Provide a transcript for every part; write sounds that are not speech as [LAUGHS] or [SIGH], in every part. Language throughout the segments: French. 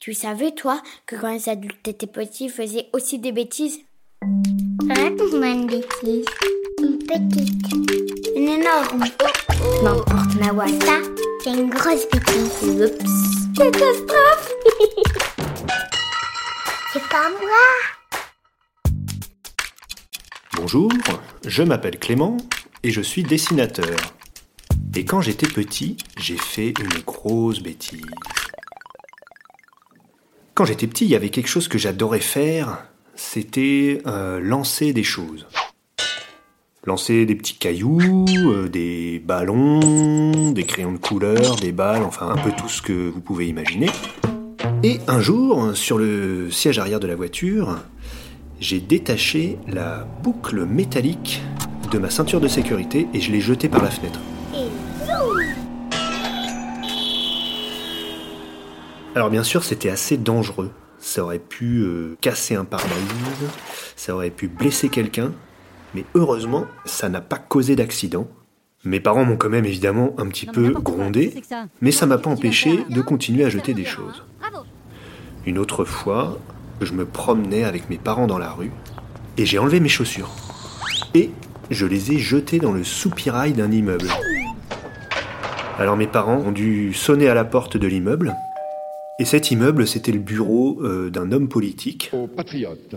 Tu savais, toi, que quand les adultes étaient petits, ils faisaient aussi des bêtises? Raconte-moi une bêtise. Une petite. Une énorme. N'importe, Mawa. Ça, c'est une grosse bêtise. Oups. Catastrophe [LAUGHS] C'est pas moi. Bonjour, je m'appelle Clément et je suis dessinateur. Et quand j'étais petit, j'ai fait une grosse bêtise. Quand j'étais petit, il y avait quelque chose que j'adorais faire, c'était euh, lancer des choses. Lancer des petits cailloux, euh, des ballons, des crayons de couleur, des balles, enfin un peu tout ce que vous pouvez imaginer. Et un jour, sur le siège arrière de la voiture, j'ai détaché la boucle métallique de ma ceinture de sécurité et je l'ai jetée par la fenêtre. Alors bien sûr, c'était assez dangereux. Ça aurait pu euh, casser un pare-brise, ça aurait pu blesser quelqu'un, mais heureusement, ça n'a pas causé d'accident. Mes parents m'ont quand même évidemment un petit peu grondé, mais ça m'a pas empêché de continuer à jeter des choses. Une autre fois, je me promenais avec mes parents dans la rue et j'ai enlevé mes chaussures. Et je les ai jetées dans le soupirail d'un immeuble. Alors mes parents ont dû sonner à la porte de l'immeuble et cet immeuble, c'était le bureau euh, d'un homme politique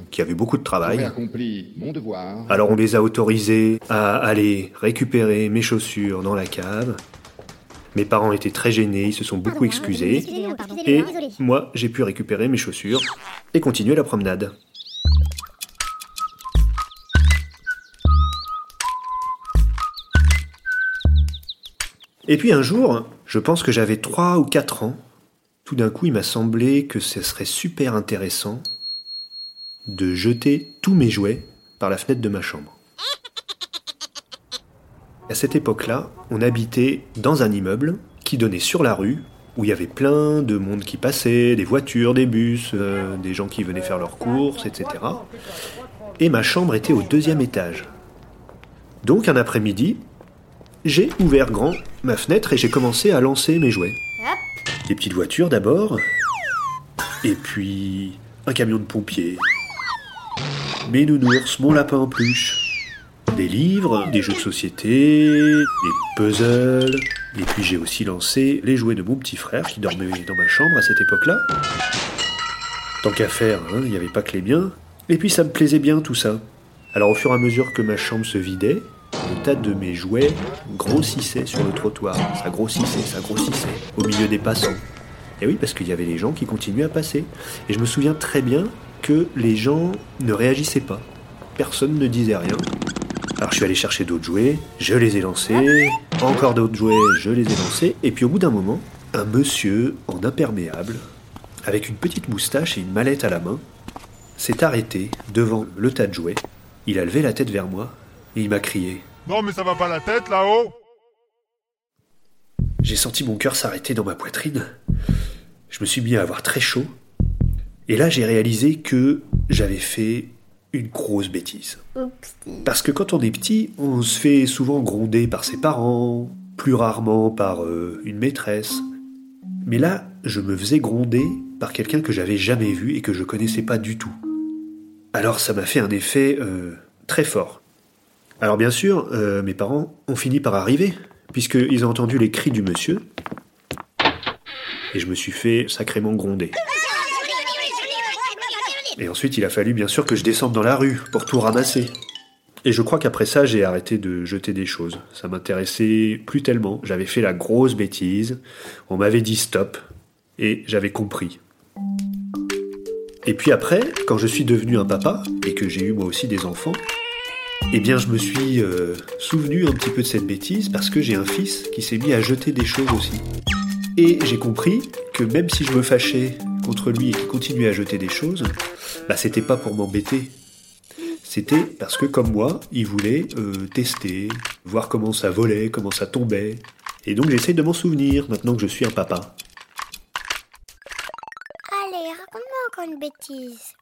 qui avait beaucoup de travail. Alors on les a autorisés à aller récupérer mes chaussures dans la cave. Mes parents étaient très gênés, ils se sont beaucoup excusés. Et moi, j'ai pu récupérer mes chaussures et continuer la promenade. Et puis un jour, je pense que j'avais 3 ou 4 ans, tout d'un coup, il m'a semblé que ce serait super intéressant de jeter tous mes jouets par la fenêtre de ma chambre. À cette époque-là, on habitait dans un immeuble qui donnait sur la rue, où il y avait plein de monde qui passait, des voitures, des bus, euh, des gens qui venaient faire leurs courses, etc. Et ma chambre était au deuxième étage. Donc un après-midi, j'ai ouvert grand ma fenêtre et j'ai commencé à lancer mes jouets. Des petites voitures d'abord, et puis un camion de pompiers, mes nounours, mon lapin en peluche, des livres, des jeux de société, des puzzles, et puis j'ai aussi lancé les jouets de mon petit frère qui dormait dans ma chambre à cette époque-là. Tant qu'à faire, hein, il n'y avait pas que les miens. Et puis ça me plaisait bien tout ça. Alors au fur et à mesure que ma chambre se vidait, le tas de mes jouets grossissait sur le trottoir. Ça grossissait, ça grossissait, au milieu des passants. Et oui, parce qu'il y avait les gens qui continuaient à passer. Et je me souviens très bien que les gens ne réagissaient pas. Personne ne disait rien. Alors je suis allé chercher d'autres jouets, je les ai lancés, encore d'autres jouets, je les ai lancés, et puis au bout d'un moment, un monsieur en imperméable, avec une petite moustache et une mallette à la main, s'est arrêté devant le tas de jouets. Il a levé la tête vers moi et il m'a crié Non, mais ça va pas la tête là-haut J'ai senti mon cœur s'arrêter dans ma poitrine. Je me suis mis à avoir très chaud. Et là, j'ai réalisé que j'avais fait une grosse bêtise. Parce que quand on est petit, on se fait souvent gronder par ses parents, plus rarement par euh, une maîtresse. Mais là, je me faisais gronder par quelqu'un que j'avais jamais vu et que je connaissais pas du tout. Alors ça m'a fait un effet euh, très fort. Alors bien sûr, euh, mes parents ont fini par arriver, puisqu'ils ont entendu les cris du monsieur, et je me suis fait sacrément gronder. Et ensuite, il a fallu bien sûr que je descende dans la rue pour tout ramasser. Et je crois qu'après ça, j'ai arrêté de jeter des choses. Ça m'intéressait plus tellement. J'avais fait la grosse bêtise. On m'avait dit stop. Et j'avais compris. Et puis après, quand je suis devenu un papa, et que j'ai eu moi aussi des enfants, eh bien je me suis euh, souvenu un petit peu de cette bêtise parce que j'ai un fils qui s'est mis à jeter des choses aussi. Et j'ai compris que même si je me fâchais contre lui et qu'il continuait à jeter des choses, bah c'était pas pour m'embêter. C'était parce que comme moi, il voulait euh, tester, voir comment ça volait, comment ça tombait. Et donc j'essaye de m'en souvenir maintenant que je suis un papa. Allez, raconte-moi encore une bêtise.